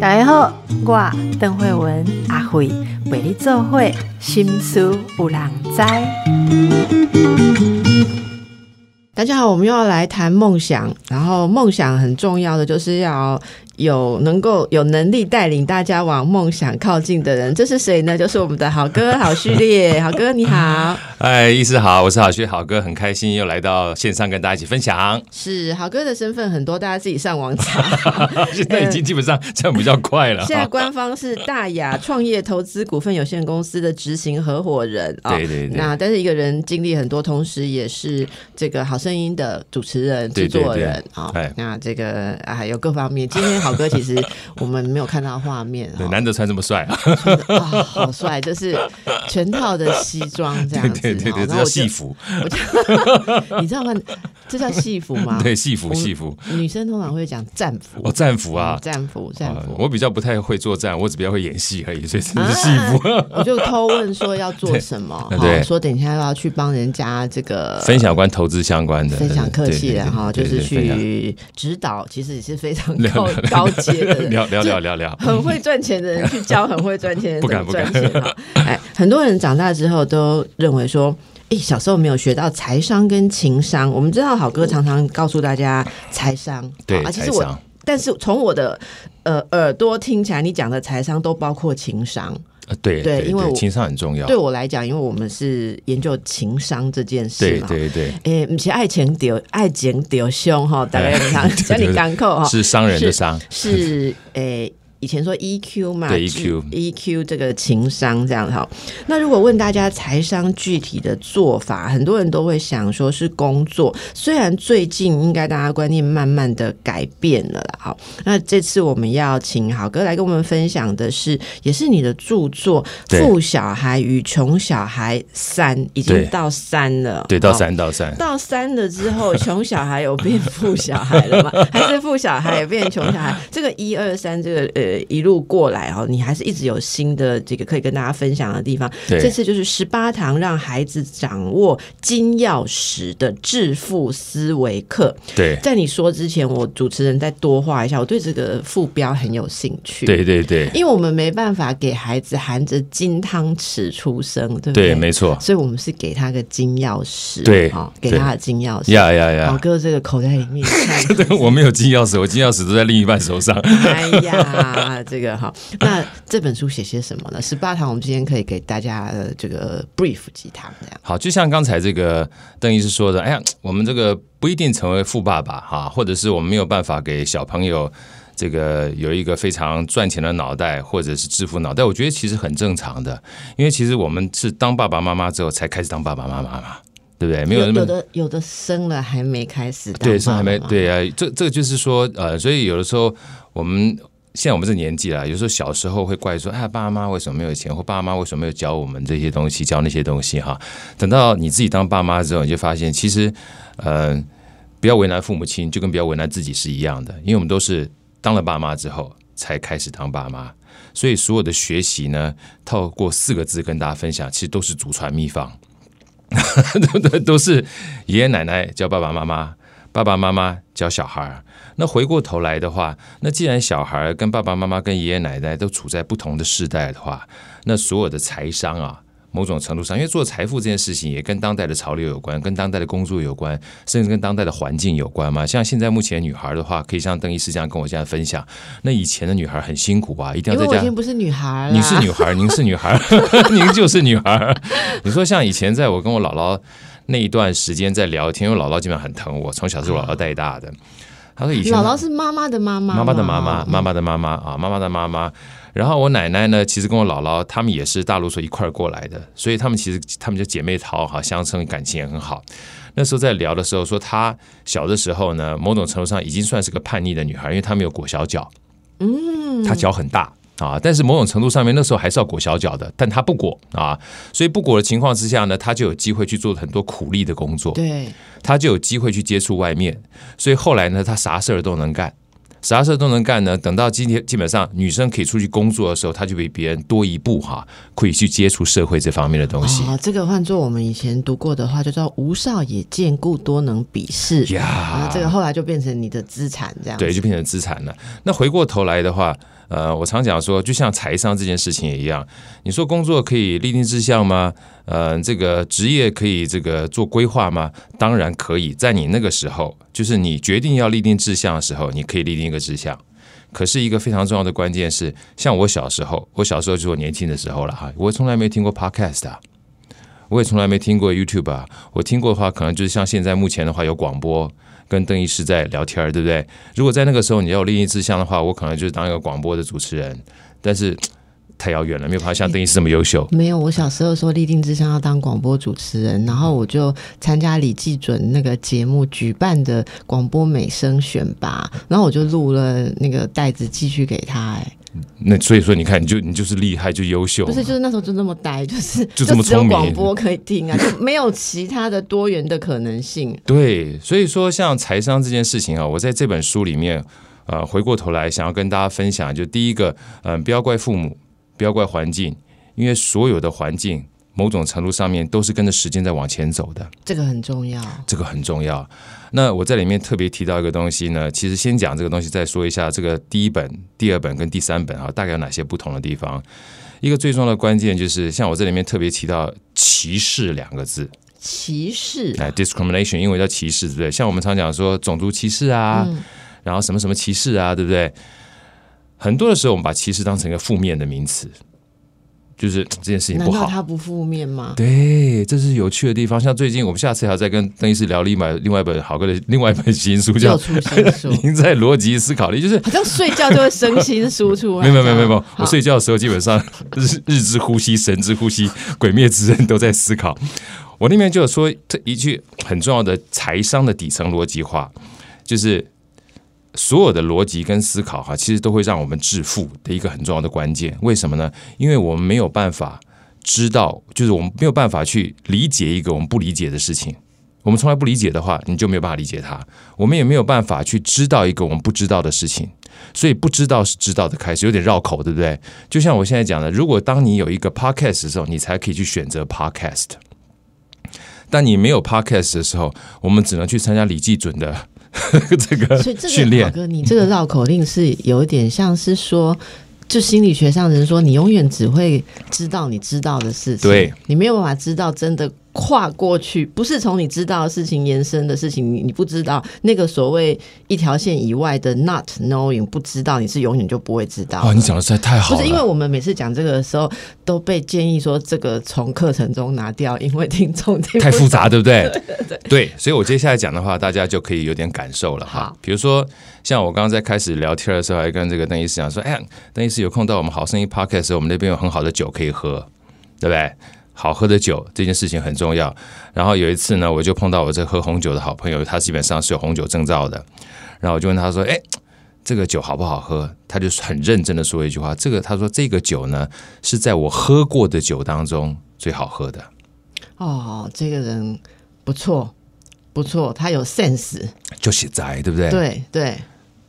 大家好，我邓慧文阿慧为你做会心思有人知。大家好，我们又要来谈梦想，然后梦想很重要的就是要。有能够有能力带领大家往梦想靠近的人，这是谁呢？就是我们的好哥好序列，好哥你好，哎，意思好，我是好序好哥，很开心又来到线上跟大家一起分享。是好哥的身份很多，大家自己上网查。现在已经基本上这样比较快了。现在官方是大雅创业投资股份有限公司的执行合伙人啊。对对对。那但是一个人经历很多，同时也是这个好声音的主持人、制作人啊。那这个啊有各方面，今天。好哥，其实我们没有看到画面，对难得穿这么帅啊！好帅，就是全套的西装这样子，对 对对，这叫戏服。你知道吗？这叫戏服吗？对，戏服，戏服。女生通常会讲战服，哦，战服啊，战服，战服。我比较不太会作战，我只比较会演戏而已，所以是戏服。我就偷问说要做什么，对，说等一下要去帮人家这个分享关投资相关的，分享客气的哈，就是去指导，其实也是非常高。高阶的聊聊聊聊聊，很会赚钱的人去教很会赚钱的人，不敢不敢。哎，很多人长大之后都认为说，哎，小时候没有学到财商跟情商。我们知道好哥常常告诉大家财商，对，其实我，但是从我的呃耳朵听起来，你讲的财商都包括情商。对对，因为情商很重要。对我来讲，因为我们是研究情商这件事嘛。对对对。诶，不是爱情丢爱情丢凶哈，大概 你看，叫你港口哈，是商人的商，是诶。以前说 EQ 嘛，EQ，EQ 这个情商这样哈。那如果问大家财商具体的做法，很多人都会想说是工作。虽然最近应该大家观念慢慢的改变了啦。好，那这次我们要请好哥来跟我们分享的是，也是你的著作《富小孩与穷小孩三》，已经到三了。对，到三到三到三了之后，穷小孩有变富小孩了吗？还是富小孩也变穷小孩？这个一二三，这个呃。一路过来哦，你还是一直有新的这个可以跟大家分享的地方。这次就是十八堂让孩子掌握金钥匙的致富思维课。对，在你说之前，我主持人再多画一下，我对这个副标很有兴趣。对对对，因为我们没办法给孩子含着金汤匙出生，对不对？对，没错。所以我们是给他个金钥匙，对，好，给他的金钥匙。呀呀呀！老哥，这个口袋里面，我没有金钥匙，我金钥匙都在另一半手上。哎呀！啊，这个哈，那这本书写些什么呢？十八堂，我们今天可以给大家这个 brief 几堂这样。好，就像刚才这个邓医师说的，哎呀，我们这个不一定成为富爸爸哈，或者是我们没有办法给小朋友这个有一个非常赚钱的脑袋，或者是致富脑袋。我觉得其实很正常的，因为其实我们是当爸爸妈妈之后才开始当爸爸妈妈嘛，对不对？没有有的有的生了还没开始，对，生还没对啊。这这个就是说，呃，所以有的时候我们。现在我们这年纪了，有时候小时候会怪说：“哎，爸妈为什么没有钱？或爸妈为什么没有教我们这些东西，教那些东西？”哈，等到你自己当爸妈之后，你就发现，其实，呃，不要为难父母亲，就跟不要为难自己是一样的。因为我们都是当了爸妈之后才开始当爸妈，所以所有的学习呢，透过四个字跟大家分享，其实都是祖传秘方，都都是爷爷奶奶教爸爸妈妈，爸爸妈妈教小孩儿。那回过头来的话，那既然小孩跟爸爸妈妈、跟爷爷奶奶都处在不同的世代的话，那所有的财商啊，某种程度上，因为做财富这件事情也跟当代的潮流有关，跟当代的工作有关，甚至跟当代的环境有关嘛。像现在目前女孩的话，可以像邓医师这样跟我这样分享。那以前的女孩很辛苦啊，一定要在家。我已经不是女孩了。你是女孩，您是女孩，您就是女孩。你说像以前在我跟我姥姥那一段时间在聊天，因为姥姥基本上很疼我，从小是姥姥带大的。他说：“以前姥姥是妈妈的妈妈，妈妈的妈妈，妈妈的妈妈啊，妈妈的妈妈。然后我奶奶呢，其实跟我姥姥他们也是大陆所一块过来的，所以他们其实他们就姐妹淘哈，相称感情也很好。那时候在聊的时候说，她小的时候呢，某种程度上已经算是个叛逆的女孩，因为她没有裹小脚，嗯，她脚很大。”啊，但是某种程度上面，那时候还是要裹小脚的，但他不裹啊，所以不裹的情况之下呢，他就有机会去做很多苦力的工作，对，他就有机会去接触外面，所以后来呢，他啥事儿都能干，啥事儿都能干呢？等到今天基本上女生可以出去工作的时候，他就比别人多一步哈，可以去接触社会这方面的东西。哦，这个换做我们以前读过的话，就叫“无少也见故多能比试”。呀啊，这个后来就变成你的资产，这样对，就变成资产了。那回过头来的话，呃，我常讲说，就像财商这件事情也一样，你说工作可以立定志向吗？呃，这个职业可以这个做规划吗？当然可以，在你那个时候，就是你决定要立定志向的时候，你可以立定一个志向。可是一个非常重要的关键是，像我小时候，我小时候就是我年轻的时候了哈，我从来没听过 podcast 啊，我也从来没听过 YouTube 啊，我听过的话，可能就是像现在目前的话有广播。跟邓医师在聊天儿，对不对？如果在那个时候你要有另一志向的话，我可能就是当一个广播的主持人，但是 太遥远了，没有办法像邓医师这么优秀。没有，我小时候说立定志向要当广播主持人，然后我就参加李济准那个节目举办的广播美声选拔，然后我就录了那个袋子寄去给他，哎。那所以说，你看，你就你就是厉害，就优秀。不是，就是那时候就那么呆，就是就这么聪明。广播可以听啊，就没有其他的多元的可能性。对，所以说像财商这件事情啊，我在这本书里面，呃，回过头来想要跟大家分享，就第一个，嗯，不要怪父母，不要怪环境，因为所有的环境。某种程度上面都是跟着时间在往前走的，这个很重要。这个很重要。那我在里面特别提到一个东西呢，其实先讲这个东西，再说一下这个第一本、第二本跟第三本啊，大概有哪些不同的地方。一个最重要的关键就是，像我这里面特别提到“歧视”两个字，歧视，哎，discrimination，英文叫歧视，对不对？像我们常讲说种族歧视啊，然后什么什么歧视啊，对不对？很多的时候，我们把歧视当成一个负面的名词。就是 这件事情不好，他不负面吗？对，这是有趣的地方。像最近我们下次还要再跟邓医师聊另外另外一本好哥的 另外一本新书，叫《您在逻辑思考力》，就是好像睡觉就会生新书出来。没有没有没有没有，我睡觉的时候基本上 日日之呼吸、神之呼吸、鬼灭之刃都在思考。我那边就有说一句很重要的财商的底层逻辑话，就是。所有的逻辑跟思考，哈，其实都会让我们致富的一个很重要的关键。为什么呢？因为我们没有办法知道，就是我们没有办法去理解一个我们不理解的事情。我们从来不理解的话，你就没有办法理解它。我们也没有办法去知道一个我们不知道的事情。所以不知道是知道的开始，有点绕口，对不对？就像我现在讲的，如果当你有一个 podcast 的时候，你才可以去选择 podcast。但你没有 podcast 的时候，我们只能去参加李记准的。这个训练，哥，你这个绕口令是有一点像是说，就心理学上人说，你永远只会知道你知道的事情，对你没有办法知道真的。跨过去不是从你知道的事情延伸的事情，你你不知道那个所谓一条线以外的 not knowing 不知道，你是永远就不会知道。哇，你讲的实在太好了！不是因为我们每次讲这个的时候都被建议说这个从课程中拿掉，因为听众太复杂，对不 对？对，所以我接下来讲的话，大家就可以有点感受了哈。比如说，像我刚刚在开始聊天的时候，还跟这个邓医师讲说：“哎呀，邓医师有空到我们好声音 podcast，时候我们那边有很好的酒可以喝，对不对？”好喝的酒这件事情很重要。然后有一次呢，我就碰到我这喝红酒的好朋友，他基本上是有红酒证照的。然后我就问他说：“哎，这个酒好不好喝？”他就很认真的说一句话：“这个他说这个酒呢，是在我喝过的酒当中最好喝的。”哦，这个人不错，不错，他有 sense，就写宅，对不对？对对。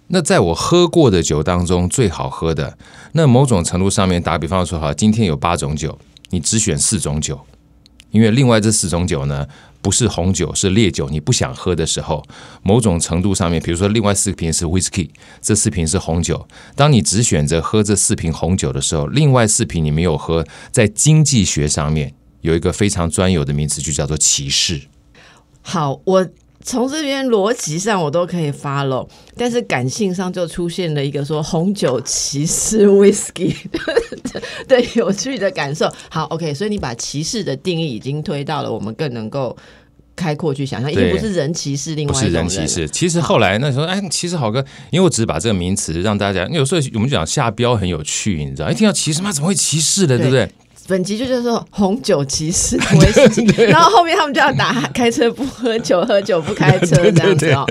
那在我喝过的酒当中最好喝的，那某种程度上面，打比方说哈，今天有八种酒。你只选四种酒，因为另外这四种酒呢，不是红酒，是烈酒。你不想喝的时候，某种程度上面，比如说另外四瓶是 whisky，这四瓶是红酒。当你只选择喝这四瓶红酒的时候，另外四瓶你没有喝，在经济学上面有一个非常专有的名词，就叫做歧视。好，我。从这边逻辑上我都可以 follow，但是感性上就出现了一个说红酒歧视 whisky 对有趣的感受。好，OK，所以你把歧视的定义已经推到了我们更能够开阔去想象，已经不是人歧视，另外不是人歧视。其实后来那时候，哎，其实好哥，因为我只是把这个名词让大家，有时候我们讲下标很有趣，你知道，一听到歧视嘛，怎么会歧视的，对不对？本集就叫做红酒骑士 然后后面他们就要打开车不喝酒，喝酒不开车 这样子哦。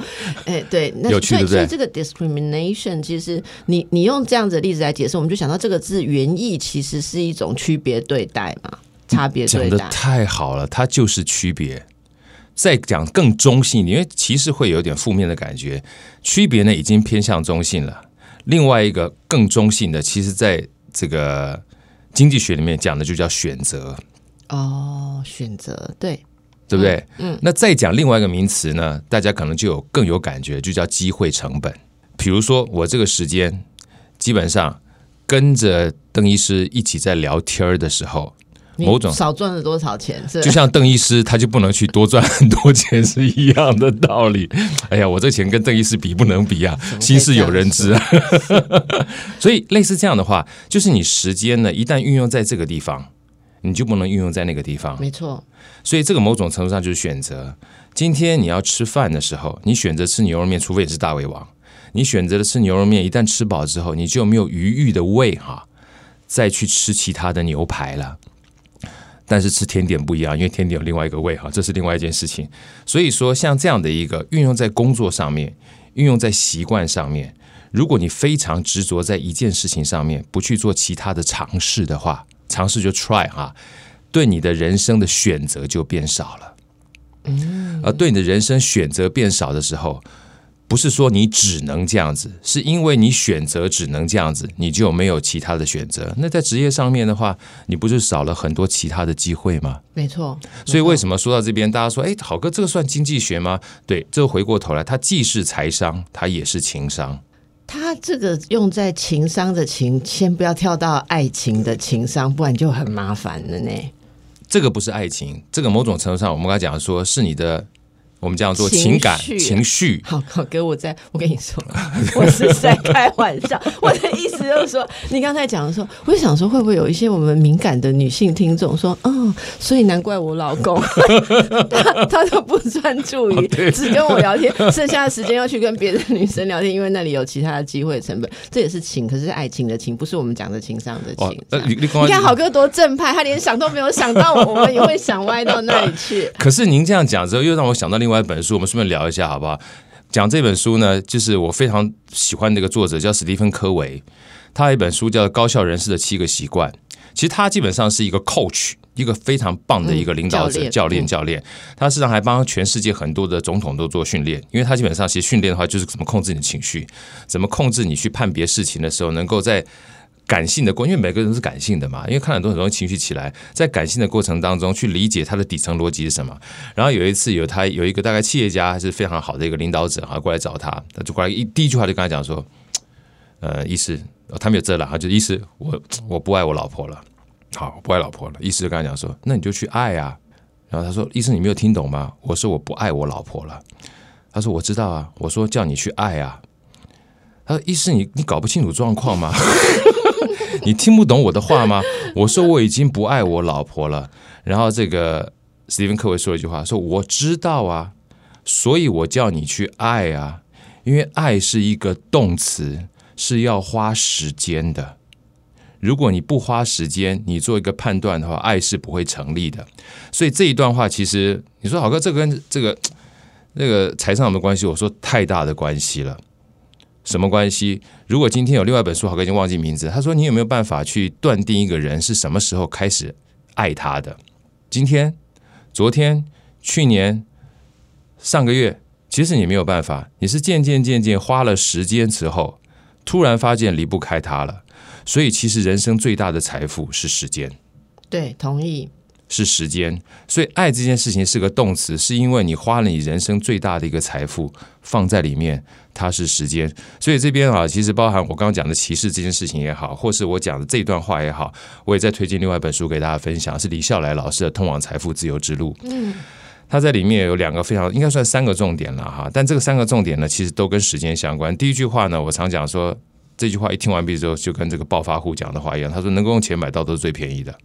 哎，对，那所以所以这个 discrimination 其实你你用这样子的例子来解释，我们就想到这个字原意其实是一种区别对待嘛，差别对待。太好了，它就是区别，再讲更中性，因为歧视会有点负面的感觉，区别呢已经偏向中性了。另外一个更中性的，其实在这个经济学里面讲的就叫选择，哦，选择对，对不对？嗯。那再讲另外一个名词呢，大家可能就有更有感觉，就叫机会成本。比如说，我这个时间基本上跟着邓医师一起在聊天儿的时候，某种少赚了多少钱？是就像邓医师，他就不能去多赚很多钱是一样的道理。哎呀，我这钱跟邓医师比不能比啊，心事有人知啊。所以类似这样的话，就是你时间呢，一旦运用在这个地方，你就不能运用在那个地方。没错，所以这个某种程度上就是选择。今天你要吃饭的时候，你选择吃牛肉面，除非你是大胃王。你选择了吃牛肉面，一旦吃饱之后，你就没有余裕的胃哈，再去吃其他的牛排了。但是吃甜点不一样，因为甜点有另外一个味哈，这是另外一件事情。所以说，像这样的一个运用在工作上面，运用在习惯上面，如果你非常执着在一件事情上面，不去做其他的尝试的话，尝试就 try 哈，对你的人生的选择就变少了。嗯，而对你的人生选择变少的时候。不是说你只能这样子，是因为你选择只能这样子，你就没有其他的选择。那在职业上面的话，你不是少了很多其他的机会吗？没错。所以为什么说到这边，大家说，哎，好哥，这个算经济学吗？对，这回过头来，它既是财商，它也是情商。它这个用在情商的情，先不要跳到爱情的情商，不然就很麻烦了呢。这个不是爱情，这个某种程度上，我们刚才讲说是你的。我们这样做情感情绪，好好哥，我在我跟你说，我是在开玩笑。我的意思就是说，你刚才讲的时候，我就想说，会不会有一些我们敏感的女性听众说，嗯，所以难怪我老公 他他都不专注于只跟我聊天，剩下的时间要去跟别的女生聊天，因为那里有其他的机会成本。这也是情，可是爱情的情，不是我们讲的情商的情。你你看好哥多正派，他连想都没有想到，我们也会想歪到那里去。可是您这样讲之后，又让我想到另外。一本书，我们顺便聊一下好不好？讲这本书呢，就是我非常喜欢的一个作者，叫史蒂芬·科维。他有一本书叫《高效人士的七个习惯》。其实他基本上是一个 coach，一个非常棒的一个领导者、教练、教练。他实际上还帮全世界很多的总统都做训练，因为他基本上其实训练的话，就是怎么控制你的情绪，怎么控制你去判别事情的时候，能够在。感性的过，因为每个人都是感性的嘛，因为看很多很多情绪起来，在感性的过程当中去理解他的底层逻辑是什么。然后有一次有他有一个大概企业家还是非常好的一个领导者哈过来找他，他就过来一第一句话就跟他讲说，呃，医师，他没有这了哈，就医师，我我不爱我老婆了，好，不爱老婆了。医师就跟他讲说，那你就去爱啊。然后他说，医生你没有听懂吗？我说我不爱我老婆了。他说我知道啊，我说叫你去爱啊。他说医师你你搞不清楚状况吗？你听不懂我的话吗？我说我已经不爱我老婆了。然后这个史蒂芬·科维说了一句话：“说我知道啊，所以我叫你去爱啊，因为爱是一个动词，是要花时间的。如果你不花时间，你做一个判断的话，爱是不会成立的。所以这一段话，其实你说好哥，这跟这个那个财商有没有关系？我说太大的关系了。”什么关系？如果今天有另外一本书，好哥已经忘记名字。他说：“你有没有办法去断定一个人是什么时候开始爱他的？今天、昨天、去年、上个月，其实你没有办法。你是渐渐渐渐花了时间之后，突然发现离不开他了。所以，其实人生最大的财富是时间。对，同意。是时间，所以爱这件事情是个动词，是因为你花了你人生最大的一个财富放在里面，它是时间。所以这边啊，其实包含我刚刚讲的歧视这件事情也好，或是我讲的这段话也好，我也在推荐另外一本书给大家分享，是李笑来老师的《通往财富自由之路》。嗯，他在里面有两个非常应该算三个重点了哈，但这个三个重点呢，其实都跟时间相关。第一句话呢，我常讲说，这句话一听完毕之后，就跟这个暴发户讲的话一样，他说能够用钱买到都是最便宜的。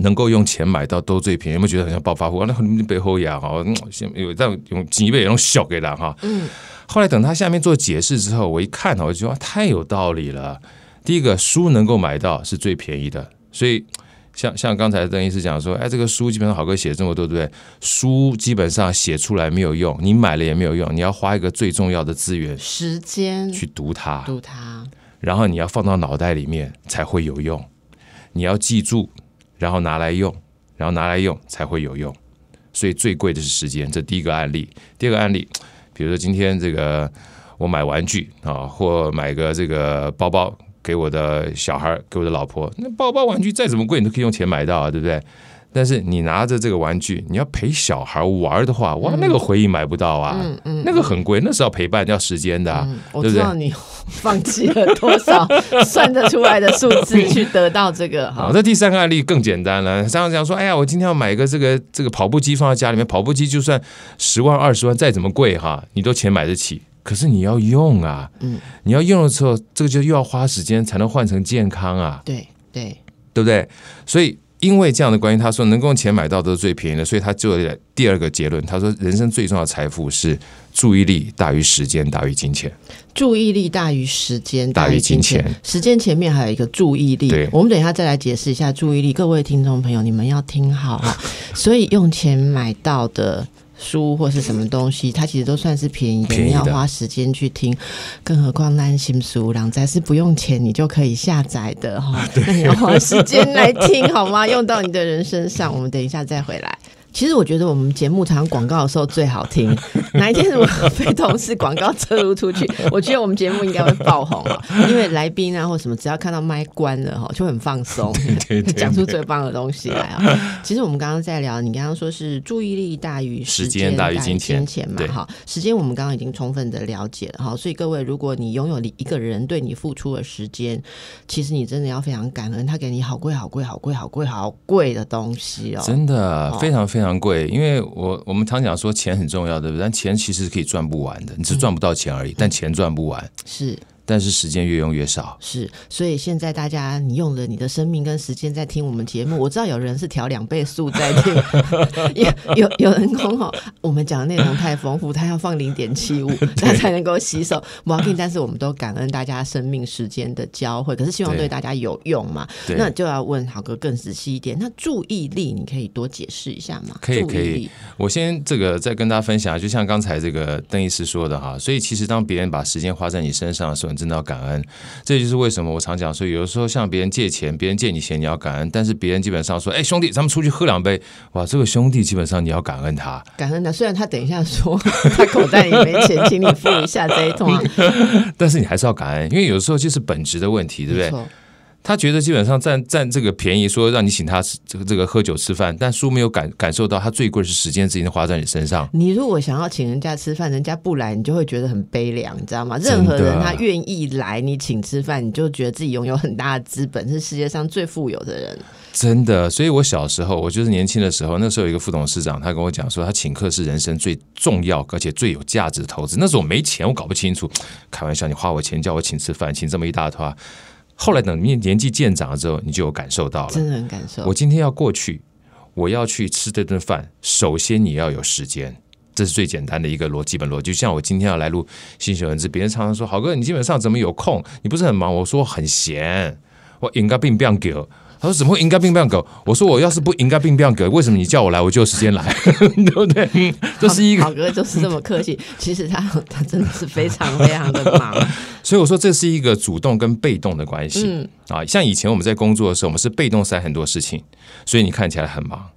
能够用钱买到都最便宜，有没有觉得很像暴发户？那你背后呀，哈，先有这样用几倍用小给他哈。嗯。后来等他下面做解释之后，我一看我就觉得太有道理了。第一个，书能够买到是最便宜的，所以像像刚才邓医师讲说，哎，这个书基本上好哥写这么多，对不对？书基本上写出来没有用，你买了也没有用，你要花一个最重要的资源——时间去读它，读它，然后你要放到脑袋里面才会有用，你要记住。然后拿来用，然后拿来用才会有用。所以最贵的是时间。这第一个案例。第二个案例，比如说今天这个我买玩具啊，或买个这个包包给我的小孩，给我的老婆，那包包玩具再怎么贵，你都可以用钱买到啊，对不对？但是你拿着这个玩具，你要陪小孩玩的话，哇，那个回忆买不到啊，那个很贵，那是要陪伴要时间的，我知道你 放弃了多少算得出来的数字去得到这个。好，那第三个案例更简单了，这样讲说，哎呀，我今天要买一个这个这个跑步机放在家里面，跑步机就算十万二十万再怎么贵哈，你都钱买得起，可是你要用啊，嗯，你要用的时候，这个就又要花时间才能换成健康啊，对对对不对？所以。因为这样的关系，他说能够用钱买到都是最便宜的，所以他做了第二个结论。他说，人生最重要的财富是注意力大于时间大于金钱。注意力大于时间大于金钱。时间前面还有一个注意力。我们等一下再来解释一下注意力。各位听众朋友，你们要听好哈。所以用钱买到的。书或是什么东西，它其实都算是便宜的，你要花时间去听。更何况那新书，两载是不用钱，你就可以下载的哈。那你要花时间来听好吗？用到你的人身上。我们等一下再回来。其实我觉得我们节目常广告的时候最好听。哪一天如果非同事广告车入出去，我觉得我们节目应该会爆红啊！因为来宾啊或什么，只要看到麦关了哈，就很放松，讲出最棒的东西来啊！其实我们刚刚在聊，你刚刚说是注意力大于时间大于金钱嘛？哈，时间我们刚刚已经充分的了解了哈，所以各位，如果你拥有你一个人对你付出的时间，其实你真的要非常感恩，他给你好贵好贵好贵好贵好贵的东西哦，真的非常非常贵。因为我我们常讲说钱很重要，对不对？但钱其实是可以赚不完的，你是赚不到钱而已，但钱赚不完是。但是时间越用越少，是，所以现在大家你用了你的生命跟时间在听我们节目，我知道有人是调两倍速在听，有有有人讲哈，我们讲的内容太丰富，他要放零点七五，他才能够吸收。但是我们都感恩大家生命时间的交汇，可是希望对大家有用嘛？那就要问豪哥更仔细一点，那注意力你可以多解释一下吗？可以可以，我先这个再跟大家分享，就像刚才这个邓医师说的哈，所以其实当别人把时间花在你身上的时候。真的要感恩，这就是为什么我常讲说，有的时候向别人借钱，别人借你钱你要感恩，但是别人基本上说，哎，兄弟，咱们出去喝两杯，哇，这个兄弟基本上你要感恩他，感恩他。虽然他等一下说他口袋里没钱，请你付一下这一通，但是你还是要感恩，因为有的时候就是本质的问题，对不对？他觉得基本上占占这个便宜，说让你请他吃这个这个喝酒吃饭，但书没有感感受到他最贵是时间，自己花在你身上。你如果想要请人家吃饭，人家不来，你就会觉得很悲凉，你知道吗？任何人他愿意来你请吃饭，你就觉得自己拥有很大的资本，是世界上最富有的人。真的，所以我小时候，我就是年轻的时候，那时候有一个副董事长，他跟我讲说，他请客是人生最重要而且最有价值的投资。那时候我没钱，我搞不清楚。开玩笑，你花我钱叫我请吃饭，请这么一大坨。后来等你年纪渐长了之后，你就有感受到了，真的很感受。我今天要过去，我要去吃这顿饭，首先你要有时间，这是最简单的一个逻辑本逻辑。就像我今天要来录《新秀文字》，别人常常说：“好哥，你基本上怎么有空？你不是很忙？”我说：“很闲，我应该并不要给。”他说：“怎么会应该并不要给？”我说：“我要是不应该并不要给，为什么你叫我来，我就有时间来，对不对？”这是一个好哥就是这么客气，其实他他真的是非常非常的忙。所以我说这是一个主动跟被动的关系。嗯啊，像以前我们在工作的时候，我们是被动塞很多事情，所以你看起来很忙。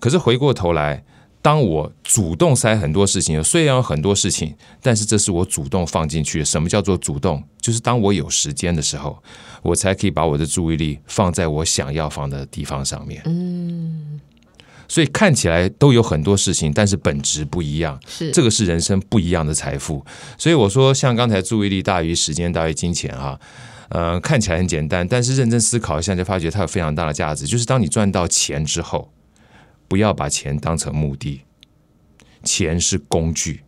可是回过头来，当我主动塞很多事情，虽然有很多事情，但是这是我主动放进去。什么叫做主动？就是当我有时间的时候，我才可以把我的注意力放在我想要放的地方上面。嗯。所以看起来都有很多事情，但是本质不一样。是这个是人生不一样的财富。所以我说，像刚才注意力大于时间大于金钱啊，呃，看起来很简单，但是认真思考一下，就发觉它有非常大的价值。就是当你赚到钱之后，不要把钱当成目的，钱是工具，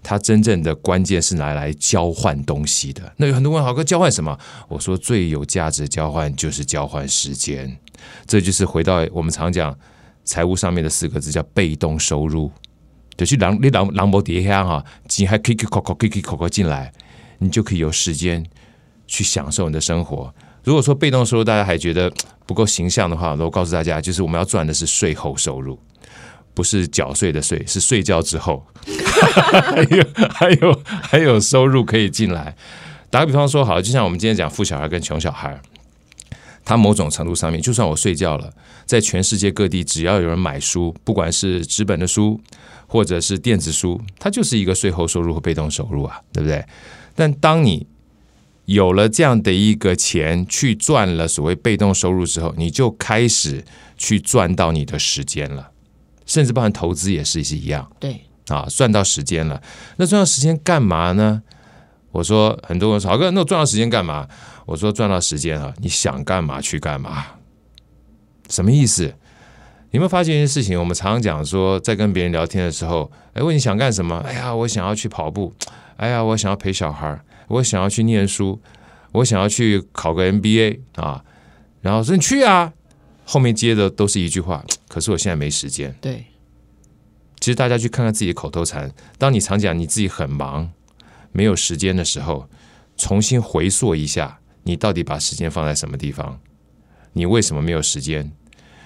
它真正的关键是拿来交换东西的。那有很多问，豪哥交换什么？我说最有价值交换就是交换时间。这就是回到我们常讲。财务上面的四个字叫被动收入，就去狼你狼狼博底下哈，钱还 kick kick kick kick kick 进来，你就可以有时间去享受你的生活。如果说被动收入大家还觉得 不够形象的话，我告诉大家，就是我们要赚的是税后收入，不是缴税的税，是睡觉之后，还有还有还有收入可以进来。打个比方说，好，就像我们今天讲富小孩跟穷小孩。他某种程度上面，就算我睡觉了，在全世界各地，只要有人买书，不管是纸本的书或者是电子书，它就是一个税后收入和被动收入啊，对不对？但当你有了这样的一个钱去赚了所谓被动收入之后，你就开始去赚到你的时间了，甚至包含投资也是是一样对，啊，赚到时间了。那赚到时间干嘛呢？我说很多人说，好哥，那我赚到时间干嘛？我说赚到时间啊，你想干嘛去干嘛？什么意思？你有没有发现一件事情？我们常常讲说，在跟别人聊天的时候，哎，问你想干什么？哎呀，我想要去跑步。哎呀，我想要陪小孩，我想要去念书，我想要去考个 MBA 啊。然后说你去啊，后面接的都是一句话，可是我现在没时间。对，其实大家去看看自己的口头禅，当你常讲你自己很忙、没有时间的时候，重新回溯一下，你到底把时间放在什么地方？你为什么没有时间？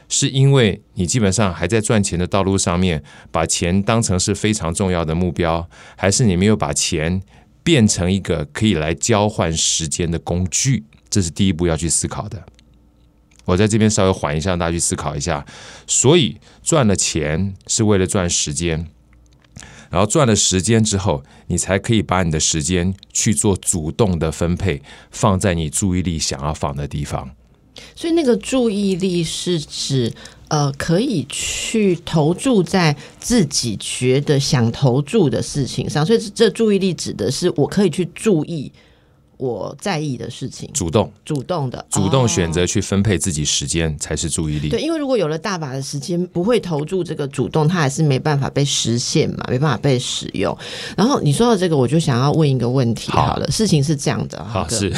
是因为你基本上还在赚钱的道路上面，把钱当成是非常重要的目标，还是你没有把钱变成一个可以来交换时间的工具？这是第一步要去思考的。我在这边稍微缓一下，让大家去思考一下。所以赚了钱是为了赚时间，然后赚了时间之后，你才可以把你的时间去做主动的分配，放在你注意力想要放的地方。所以那个注意力是指呃，可以去投注在自己觉得想投注的事情上。所以这注意力指的是我可以去注意我在意的事情，主动、主动的、主动哦选择去分配自己时间，才是注意力。对，因为如果有了大把的时间，不会投注这个主动，它还是没办法被实现嘛，没办法被使用。然后你说到这个，我就想要问一个问题好好了，事情是这样的，好，哥是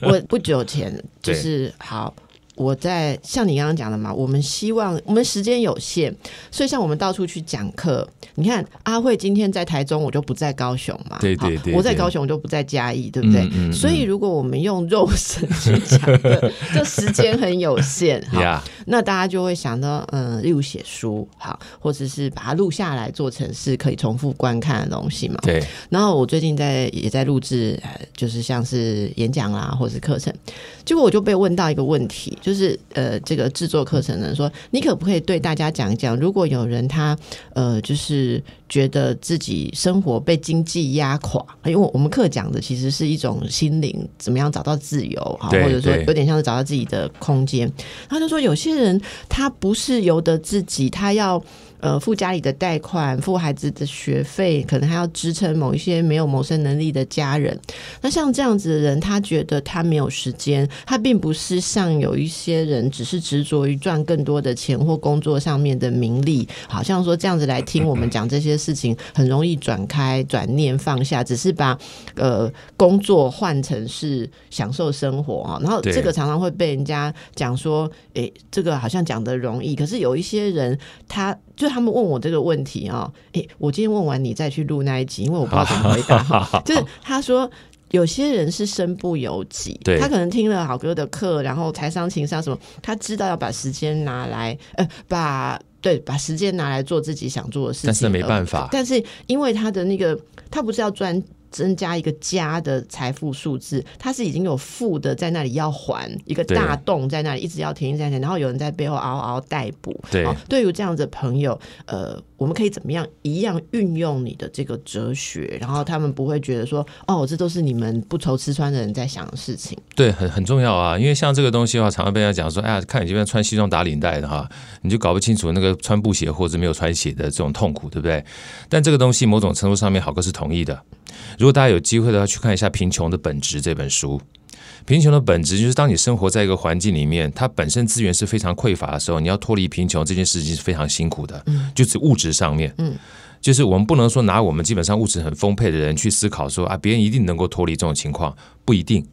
我不久前就是好。我在像你刚刚讲的嘛，我们希望我们时间有限，所以像我们到处去讲课。你看阿慧今天在台中，我就不在高雄嘛。对对我在高雄，我就不在嘉义，对不对？嗯嗯嗯所以如果我们用肉身去讲课，这时间很有限。好呀，那大家就会想到，嗯，例如写书，好，或者是把它录下来，做成是可以重复观看的东西嘛。对，然后我最近在也在录制，呃就是像是演讲啦，或是课程。结果我就被问到一个问题，就是呃，这个制作课程的人说，你可不可以对大家讲一讲，如果有人他呃，就是觉得自己生活被经济压垮，因为我们课讲的其实是一种心灵怎么样找到自由哈，或者说有点像是找到自己的空间。他就说，有些人他不是由得自己，他要。呃，付家里的贷款，付孩子的学费，可能还要支撑某一些没有谋生能力的家人。那像这样子的人，他觉得他没有时间，他并不是像有一些人只是执着于赚更多的钱或工作上面的名利，好像说这样子来听我们讲这些事情，很容易转开、转念、放下，只是把呃工作换成是享受生活啊。然后这个常常会被人家讲说，诶，这个好像讲的容易，可是有一些人他。就他们问我这个问题啊、诶，我今天问完你再去录那一集，因为我不知道怎么回答哈。就是他说。有些人是身不由己，他可能听了好哥的课，然后财商、情商什么，他知道要把时间拿来，呃，把对把时间拿来做自己想做的事情，但是没办法。法，但是因为他的那个，他不是要专增加一个加的财富数字，他是已经有负的在那里要还一个大洞在那里，一直要停在那里，然后有人在背后嗷嗷待哺。对哦对于这样子的朋友，呃，我们可以怎么样一样运用你的这个哲学，然后他们不会觉得说，哦，这都是你们不愁吃穿的人在想的事情。对，很很重要啊。因为像这个东西的话，常常被人家讲说，哎呀，看你这边穿西装打领带的哈，你就搞不清楚那个穿布鞋或者没有穿鞋的这种痛苦，对不对？但这个东西某种程度上面，好哥是同意的。如果大家有机会的话，去看一下《贫穷的本质》这本书。贫穷的本质就是，当你生活在一个环境里面，它本身资源是非常匮乏的时候，你要脱离贫穷这件事情是非常辛苦的。嗯就是物质上面，嗯，就是我们不能说拿我们基本上物质很丰沛的人去思考说啊，别人一定能够脱离这种情况，不一定。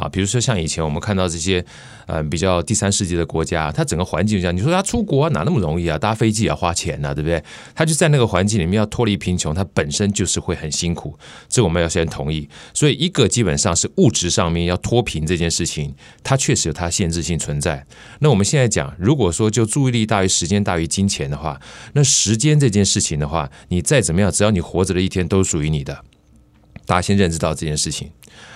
啊，比如说像以前我们看到这些，呃，比较第三世界的国家，它整个环境就这样。你说他出国、哪那么容易啊？搭飞机也要花钱呐、对不对？他就在那个环境里面要脱离贫穷，他本身就是会很辛苦，这我们要先同意。所以一个基本上是物质上面要脱贫这件事情，它确实有它限制性存在。那我们现在讲，如果说就注意力大于时间大于金钱的话，那时间这件事情的话，你再怎么样，只要你活着的一天都属于你的。大家先认知到这件事情。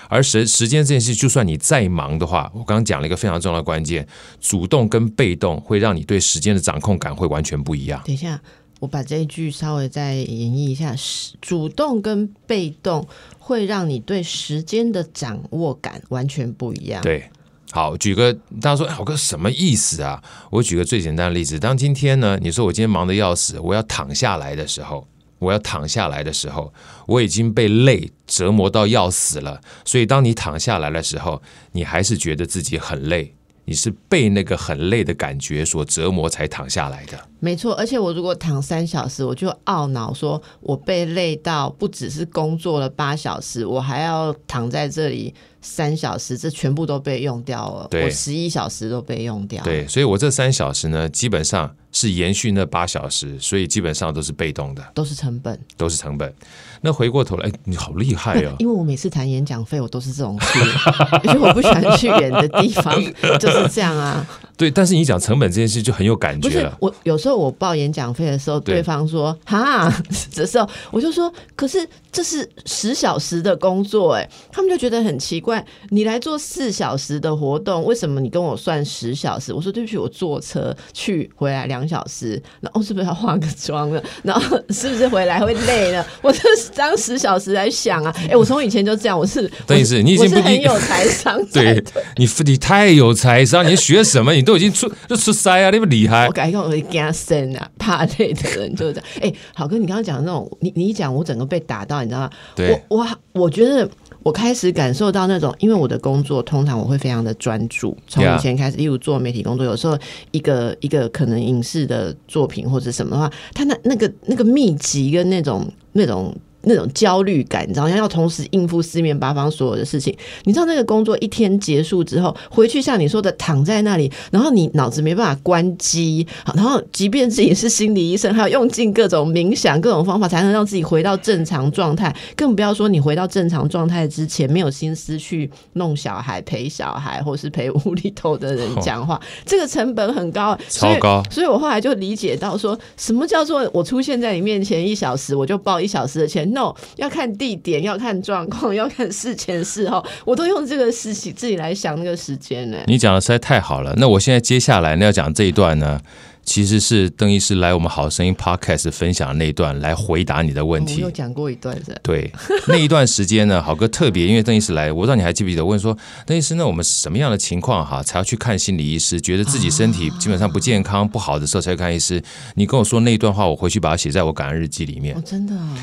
而时时间这件事，就算你再忙的话，我刚刚讲了一个非常重要的关键：主动跟被动会让你对时间的掌控感会完全不一样。等一下，我把这一句稍微再演绎一下：是主动跟被动会让你对时间的掌握感完全不一样。对，好，举个大家说，哎，好哥什么意思啊？我举个最简单的例子：当今天呢，你说我今天忙得要死，我要躺下来的时候。我要躺下来的时候，我已经被累折磨到要死了。所以，当你躺下来的时候，你还是觉得自己很累，你是被那个很累的感觉所折磨才躺下来的。没错，而且我如果躺三小时，我就懊恼说，我被累到不只是工作了八小时，我还要躺在这里三小时，这全部都被用掉了。我十一小时都被用掉。对，所以我这三小时呢，基本上。是延续那八小时，所以基本上都是被动的，都是成本，都是成本。那回过头来，你好厉害啊！因为我每次谈演讲费，我都是这种去，因为我不喜欢去远的地方，就是这样啊。对，但是你讲成本这件事就很有感觉了。我有时候我报演讲费的时候，对方说哈的时候，我就说，可是这是十小时的工作，哎，他们就觉得很奇怪。你来做四小时的活动，为什么你跟我算十小时？我说对不起，我坐车去回来两小时，然后是不是要化个妆了？然后是不是回来会累了？我这当十小时来想啊，哎，我从以前就这样，我是 等于是你已经不很有财商，对你你太有财商，你学什么？你都已经出就出塞啊，那么厉害。我改个我惊生啊，怕累的人就是这样。哎，好哥，你刚刚讲的那种，你你一讲，我整个被打到，你知道吗？对，我我我觉得我开始感受到那种，因为我的工作通常我会非常的专注，从以前开始，例如做媒体工作，有时候一个一个可能影视的作品或者什么的话，它那那个那个密集跟那种那种。那种焦虑感，你知道，要同时应付四面八方所有的事情。你知道，那个工作一天结束之后，回去像你说的躺在那里，然后你脑子没办法关机，然后即便自己是心理医生，还要用尽各种冥想、各种方法，才能让自己回到正常状态。更不要说你回到正常状态之前，没有心思去弄小孩、陪小孩，或是陪屋里头的人讲话，这个成本很高，超高。所以我后来就理解到，说什么叫做我出现在你面前一小时，我就报一小时的钱。no，要看地点，要看状况，要看事前事后，我都用这个事情自己来想那个时间呢。你讲的实在太好了，那我现在接下来呢要讲这一段呢。其实是邓医师来我们好声音 Podcast 分享的那一段来回答你的问题。有讲过一段是？对，那一段时间呢，好哥特别，因为邓医师来，我不知道你还记不记得？问说邓医师，那我们什么样的情况哈才要去看心理医师？觉得自己身体基本上不健康、不好的时候才去看医师。你跟我说那一段话，我回去把它写在我感恩日记里面。哦，真的。啊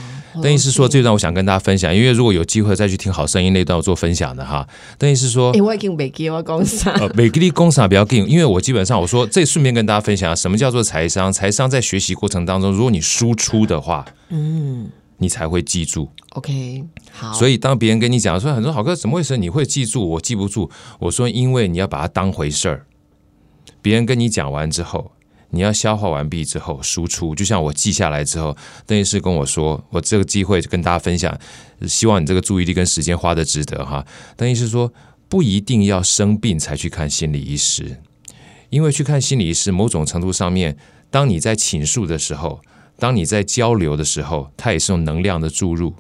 邓医师说这段，我想跟大家分享，因为如果有机会再去听好声音那段我做分享的哈。邓医师说，我已经没给我工商，没给你工商不要给，因为我基本上我说这顺便跟大家分享什么叫做财商。财商在学习过程当中，如果你输出的话，嗯，你才会记住。OK，好。所以当别人跟你讲说很多好哥怎么回事，你会记住，我记不住。我说因为你要把它当回事儿。别人跟你讲完之后，你要消化完毕之后输出。就像我记下来之后，邓医师跟我说，我这个机会跟大家分享，希望你这个注意力跟时间花的值得哈。邓医师说，不一定要生病才去看心理医师，因为去看心理医师，某种程度上面。当你在倾诉的时候，当你在交流的时候，它也是用能量的注入。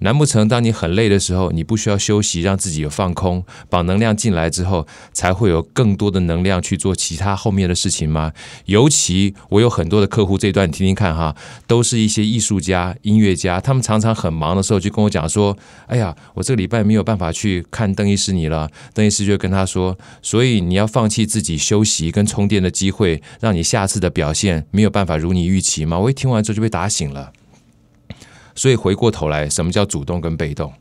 难不成当你很累的时候，你不需要休息，让自己有放空，把能量进来之后，才会有更多的能量去做其他后面的事情吗？尤其我有很多的客户，这一段你听听看哈，都是一些艺术家、音乐家，他们常常很忙的时候就跟我讲说：“哎呀，我这个礼拜没有办法去看邓医师你了。”邓医师就跟他说：“所以你要放弃自己休息跟充电的机会，让你下次的表现没有办法如你预期吗？”我一听完之后就被打醒了。所以回过头来，什么叫主动跟被动？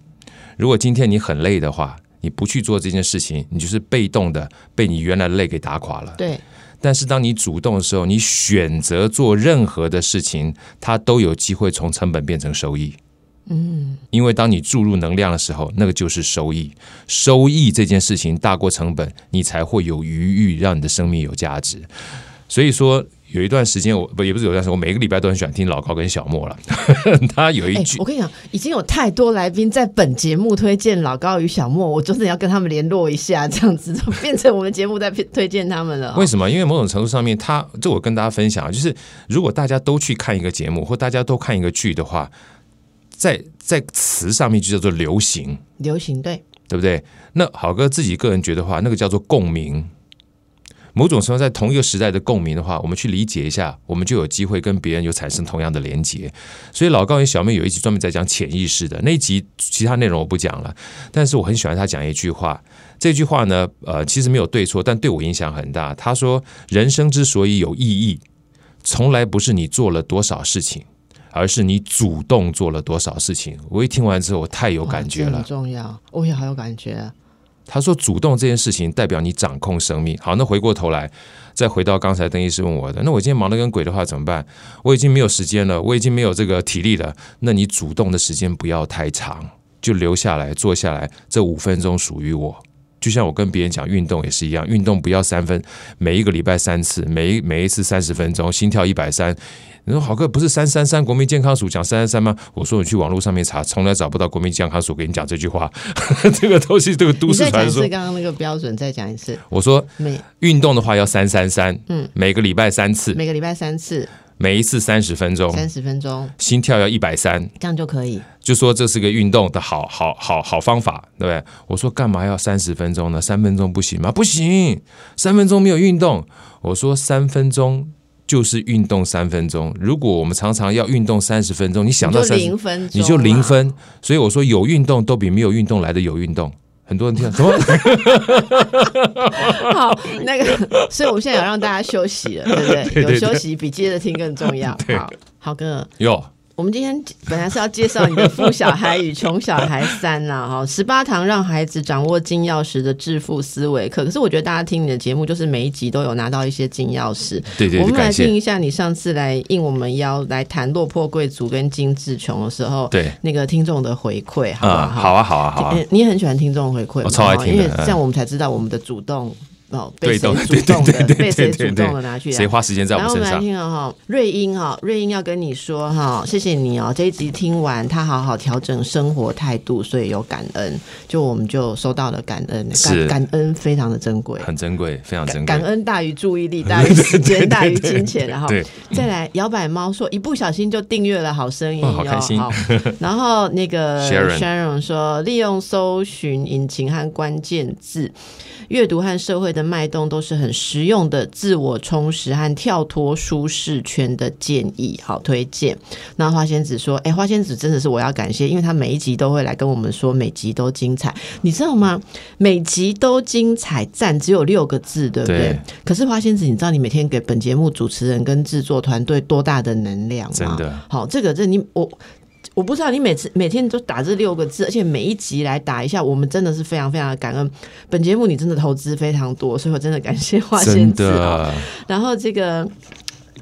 如果今天你很累的话，你不去做这件事情，你就是被动的，被你原来的累给打垮了。对。但是当你主动的时候，你选择做任何的事情，它都有机会从成本变成收益。嗯。因为当你注入能量的时候，那个就是收益。收益这件事情大过成本，你才会有余裕，让你的生命有价值。所以说。有一段时间，我不也不是有段时间，我每个礼拜都很喜欢听老高跟小莫了。他有一句，我跟你讲，已经有太多来宾在本节目推荐老高与小莫，我真的要跟他们联络一下，这样子就变成我们节目在推荐他们了。为什么？因为某种程度上面，他就我跟大家分享，就是如果大家都去看一个节目，或大家都看一个剧的话。在在词上面就叫做流行，流行对，对不对？那好哥自己个人觉得话，那个叫做共鸣。某种程度在同一个时代的共鸣的话，我们去理解一下，我们就有机会跟别人有产生同样的连接。所以老高与小妹有一集专门在讲潜意识的那一集，其他内容我不讲了。但是我很喜欢他讲一句话，这句话呢，呃，其实没有对错，但对我影响很大。他说：“人生之所以有意义，从来不是你做了多少事情，而是你主动做了多少事情。”我一听完之后，我太有感觉了，很重要，我也好有感觉。他说：“主动这件事情代表你掌控生命。”好，那回过头来，再回到刚才邓医师问我的，那我今天忙得跟鬼的话怎么办？我已经没有时间了，我已经没有这个体力了。那你主动的时间不要太长，就留下来坐下来，这五分钟属于我。就像我跟别人讲运动也是一样，运动不要三分，每一个礼拜三次，每一每一次三十分钟，心跳一百三。你说好哥不是三三三国民健康署讲三三三吗？我说你去网络上面查，从来找不到国民健康署给你讲这句话，这个东西这个都市传说。是刚刚那个标准，再讲一次。我说每运动的话要三三三，嗯，每个礼拜三次，每个礼拜三次，每一次三十分钟，三十分钟，心跳要一百三，这样就可以。就说这是个运动的好好好好方法，对不对？我说干嘛要三十分钟呢？三分钟不行吗？不行，三分钟没有运动。我说三分钟。就是运动三分钟。如果我们常常要运动三十分钟，你想到三零分，你就零分。所以我说有运动都比没有运动来的有运动。很多人听什么？好，那个，所以我们现在要让大家休息了，对不对？有休息比接着听更重要。好，好哥有。我们今天本来是要介绍你的《富小孩与穷小孩三》呐，哈，十八堂让孩子掌握金钥匙的致富思维课。可是我觉得大家听你的节目，就是每一集都有拿到一些金钥匙。对对，我们来听一下你上次来应我们邀来谈落魄贵族跟金志穷的时候，对那个听众的回馈，好不好？好啊，好啊，好啊。你也很喜欢听众回馈，我超爱听，因为这样我们才知道我们的主动。哦，被谁主动的？被谁主动的拿去？谁花时间在我们身上？然后我们来听哈，瑞英哈，瑞英要跟你说哈，谢谢你哦，这一集听完，他好好调整生活态度，所以有感恩，就我们就收到了感恩，感感恩非常的珍贵，很珍贵，非常珍贵，感恩大于注意力，大于时间，大于金钱，然后再来摇摆猫说一不小心就订阅了好声音，好开心。然后那个 Sharon 说，利用搜寻引擎和关键字。阅读和社会的脉动都是很实用的自我充实和跳脱舒适圈的建议，好推荐。那花仙子说：“哎，花仙子真的是我要感谢，因为他每一集都会来跟我们说，每集都精彩，你知道吗？每集都精彩，赞只有六个字，对不对？可是花仙子，你知道你每天给本节目主持人跟制作团队多大的能量吗？真的，好，这个这你我。”我不知道你每次每天都打这六个字，而且每一集来打一下，我们真的是非常非常的感恩。本节目你真的投资非常多，所以我真的感谢花仙子。然后这个。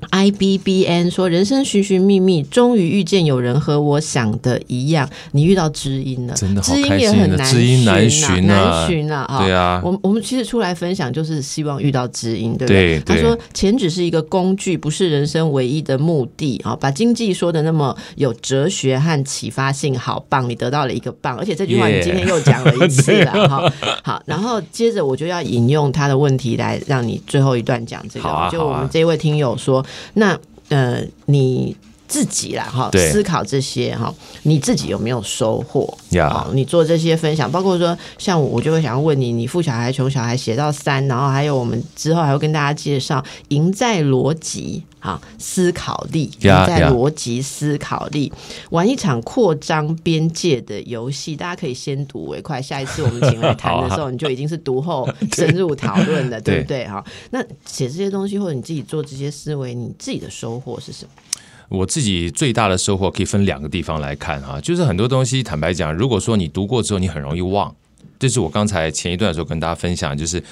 I B B N 说：“人生寻寻觅觅，终于遇见有人和我想的一样。你遇到知音了，真的知音也很难寻，难寻难寻啊！对啊，我我们其实出来分享，就是希望遇到知音，对不对？他说钱只是一个工具，不是人生唯一的目的。啊，把经济说的那么有哲学和启发性，好棒！你得到了一个棒，而且这句话你今天又讲了一次了，哈。好，然后接着我就要引用他的问题来让你最后一段讲这个。就我们这位听友说。”那呃，你自己啦哈，思考这些哈，你自己有没有收获？好，你做这些分享，包括说像我，就会想要问你，你富小孩、穷小孩写到三，然后还有我们之后还会跟大家介绍赢在逻辑哈，思考力，赢在逻辑思考力，玩一场扩张边界的游戏，大家可以先读为快，下一次我们请来谈的时候，你就已经是读后 深入讨论了，对不对？哈，那写这些东西或者你自己做这些思维，你自己的收获是什么？我自己最大的收获可以分两个地方来看哈，就是很多东西，坦白讲，如果说你读过之后，你很容易忘。这是我刚才前一段的时候跟大家分享，就是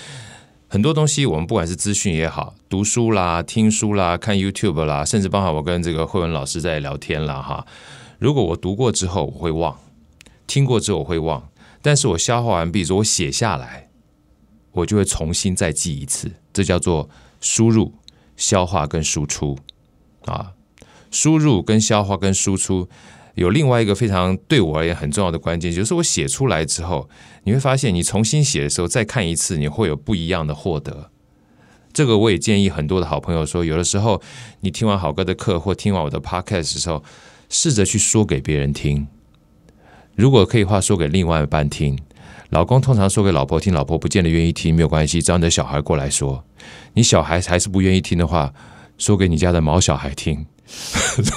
很多东西，我们不管是资讯也好，读书啦、听书啦、看 YouTube 啦，甚至包括我跟这个慧文老师在聊天啦哈。如果我读过之后我会忘，听过之后我会忘，但是我消化完毕之后我写下来，我就会重新再记一次。这叫做输入、消化跟输出啊。输入跟消化跟输出有另外一个非常对我而言很重要的关键，就是我写出来之后，你会发现你重新写的时候再看一次，你会有不一样的获得。这个我也建议很多的好朋友说，有的时候你听完好哥的课或听完我的 podcast 的时候，试着去说给别人听。如果可以话，说给另外一半听。老公通常说给老婆听，老婆不见得愿意听，没有关系，只要你的小孩过来说。你小孩还是不愿意听的话，说给你家的毛小孩听。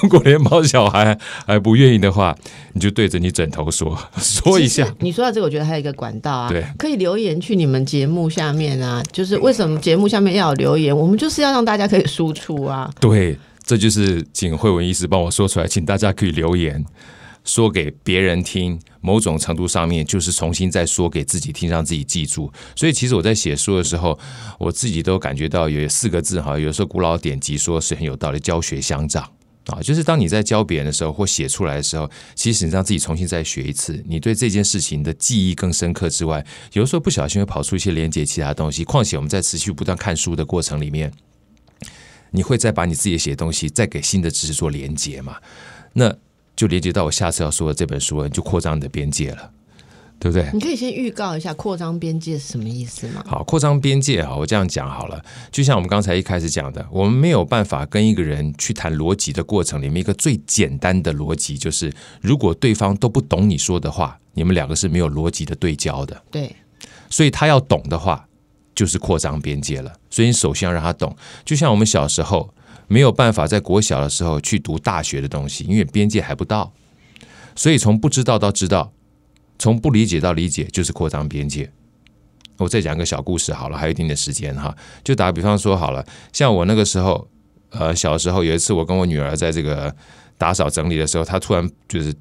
如果连毛小孩还不愿意的话，你就对着你枕头说 说一下。你说到这个，我觉得还有一个管道啊，对可以留言去你们节目下面啊。就是为什么节目下面要有留言？我们就是要让大家可以输出啊。对，这就是请慧文医师帮我说出来，请大家可以留言说给别人听。某种程度上面，就是重新再说给自己听，让自己记住。所以，其实我在写书的时候，我自己都感觉到有四个字哈，有时候古老典籍说是很有道理，教学相长啊，就是当你在教别人的时候，或写出来的时候，其实你让自己重新再学一次，你对这件事情的记忆更深刻之外，有时候不小心会跑出一些连接其他东西。况且我们在持续不断看书的过程里面，你会再把你自己写的东西再给新的知识做连接嘛？那就连接到我下次要说的这本书了，你就扩张你的边界了，对不对？你可以先预告一下扩张边界是什么意思吗？好，扩张边界哈，我这样讲好了。就像我们刚才一开始讲的，我们没有办法跟一个人去谈逻辑的过程里面，一个最简单的逻辑就是，如果对方都不懂你说的话，你们两个是没有逻辑的对焦的。对，所以他要懂的话，就是扩张边界了。所以你首先要让他懂，就像我们小时候没有办法在国小的时候去读大学的东西，因为边界还不到。所以从不知道到知道，从不理解到理解，就是扩张边界。我再讲个小故事好了，还有一定的时间哈。就打个比方说好了，像我那个时候，呃，小时候有一次，我跟我女儿在这个打扫整理的时候，她突然就是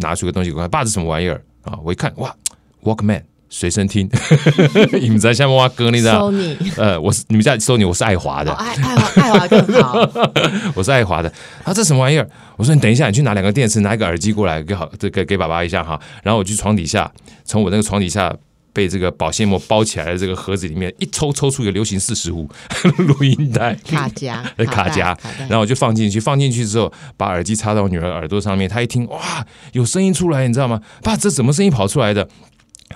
拿出个东西给我看，爸，这什么玩意儿啊？我一看，哇，Walkman 随身听，你们在下面挖歌，你知道？呃，我是你们家收你，我是爱华的哦，，爱爱华爱华更好。我是爱华的。啊，这什么玩意儿？我说你等一下，你去拿两个电池，拿一个耳机过来，给好这个给爸爸一下哈。然后我去床底下，从我那个床底下被这个保鲜膜包起来的这个盒子里面一抽，抽出一个流行四十五 录音带。卡夹呃，卡夹，然后我就放进去，放进去之后，把耳机插到我女儿耳朵上面，她一听，哇，有声音出来，你知道吗？爸，这什么声音跑出来的？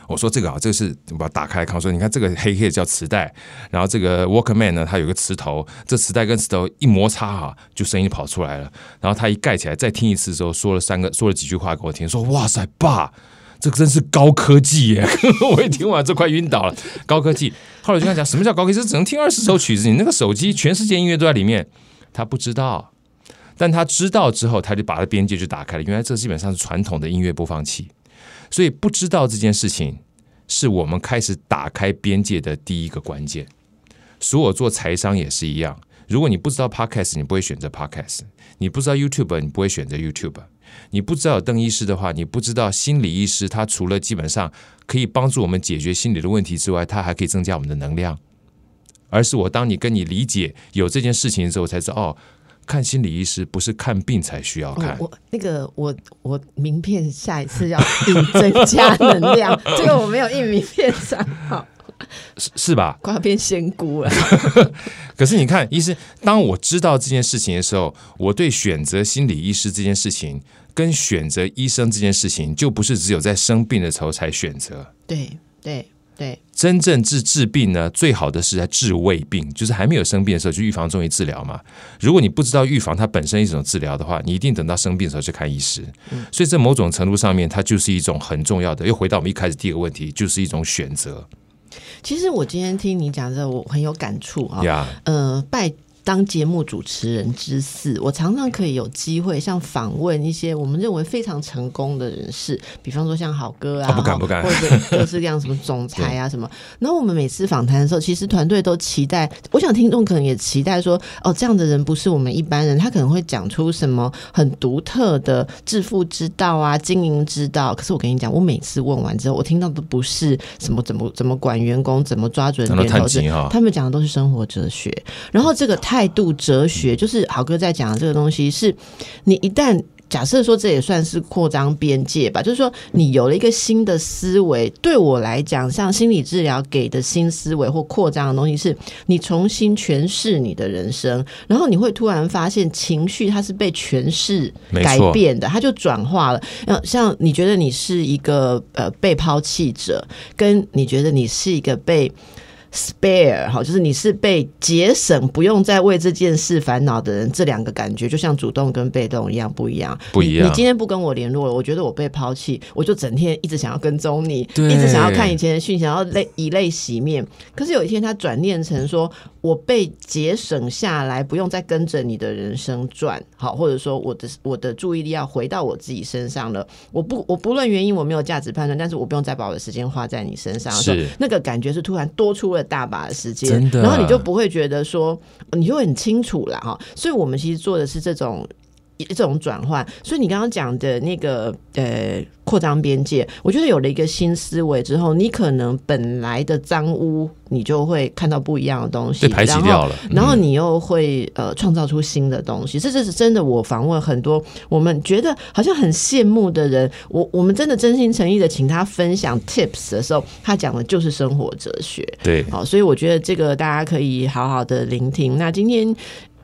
我说这个啊，这个是我把它打开来看，我说你看这个黑黑的叫磁带，然后这个 Walkman 呢，它有个磁头，这磁带跟磁头一摩擦哈、就声音跑出来了。然后他一盖起来，再听一次之后，说了三个，说了几句话给我听，说哇塞，爸，这个真是高科技耶！我一听完这快晕倒了，高科技。后来就跟他讲，什么叫高科技？这只能听二十首曲子，你那个手机全世界音乐都在里面，他不知道。但他知道之后，他就把他边界就打开了。原来这基本上是传统的音乐播放器，所以不知道这件事情是我们开始打开边界的第一个关键。所有做财商也是一样，如果你不知道 Podcast，你不会选择 Podcast；你不知道 YouTube，你不会选择 YouTube；你不知道邓医师的话，你不知道心理医师他除了基本上可以帮助我们解决心理的问题之外，他还可以增加我们的能量。而是我当你跟你理解有这件事情之后，才知道哦，看心理医师不是看病才需要看哦，。我那个我我名片下一次要印增加能量，这个我没有印名片上，好，是是吧？快要变仙姑了。可是你看，医师，当我知道这件事情的时候，我对选择心理医师这件事情，跟选择医生这件事情，就不是只有在生病的时候才选择。对对对，真正治治病呢，最好的是在治未病，就是还没有生病的时候就预防中医治疗嘛。如果你不知道预防它本身一种治疗的话，你一定等到生病的时候去看医师。所以在某种程度上面，它就是一种很重要的。又回到我们一开始第一个问题，就是一种选择其实我今天听你讲这，我很有感触啊。呀。呃，拜当节目主持人之四，我常常可以有机会像访问一些我们认为非常成功的人士，比方说像好哥啊，啊不敢不敢或者各式各样什么总裁啊 什么。然后我们每次访谈的时候，其实团队都期待，我想听众可能也期待说，哦，这样的人不是我们一般人，他可能会讲出什么很独特的致富之道啊、经营之道。可是我跟你讲，我每次问完之后，我听到的不是什么怎么怎么管员工、怎么抓准点他们讲的都是生活哲学，然后这个 态度哲学，就是好哥在讲的这个东西，是你一旦。假设说这也算是扩张边界吧，就是说你有了一个新的思维。对我来讲，像心理治疗给的新思维或扩张的东西，是你重新诠释你的人生，然后你会突然发现情绪它是被诠释改变的，它就转化了。像像你觉得你是一个呃被抛弃者，跟你觉得你是一个被 spare 哈，就是你是被节省，不用再为这件事烦恼的人，这两个感觉就像主动跟被动一样不一样。不一样你。你今天不跟我联络了，我觉得我被抛弃，我就整天一直想要跟踪你，一直想要看以前的讯息，想要泪以泪洗面。可是有一天他转念成说，我被节省下来，不用再跟着你的人生转，好，或者说我的我的注意力要回到我自己身上了。我不我不论原因，我没有价值判断，但是我不用再把我的时间花在你身上的时候是那个感觉是突然多出了大把的时间，然后你就不会觉得说，你就会很清楚了哈。所以我们其实做的是这种。这种转换，所以你刚刚讲的那个呃扩张边界，我觉得有了一个新思维之后，你可能本来的脏污，你就会看到不一样的东西，被排挤然后掉了，嗯然后你又会呃创造出新的东西，这这是真的。我访问很多我们觉得好像很羡慕的人，我我们真的真心诚意的请他分享 tips 的时候，他讲的就是生活哲学。对，好，所以我觉得这个大家可以好好的聆听。那今天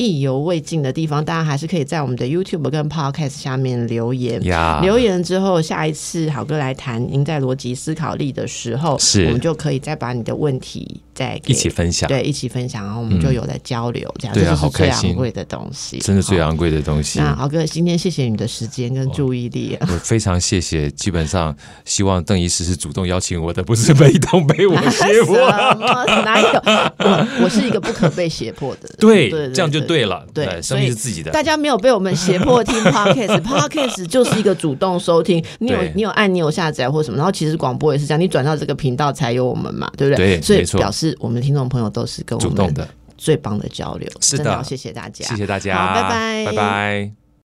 意犹未尽的地方，大家还是可以在我们的 YouTube 跟 Podcast 下面留言。呀，留言之后，下一次好哥来谈赢在逻辑思考力的时候，是我们就可以再把你的问题再一起分享，对，一起分享，然后我们就有在交流，这样对啊这就是最好开心昂贵的东西，真的最。昂贵的东西。那豪哥，今天谢谢你的时间跟注意力。我非常谢谢，基本上希望邓医师是主动邀请我的，不是被动被我 胁迫。哪有？我我是一个不可被胁迫的人。对对，这样就对了。对哎生命是自己的。大家没有被我们胁迫听 podcast，podcast 就是一个主动收听。你有你有按，你有下载或什么，然后其实广播也是这样，你转到这个频道才有我们嘛，对不对？对所以表示我们听众朋友都是跟我们主动的，最棒的交流。是的。真好谢谢大家，谢谢大家，好拜拜。拜拜。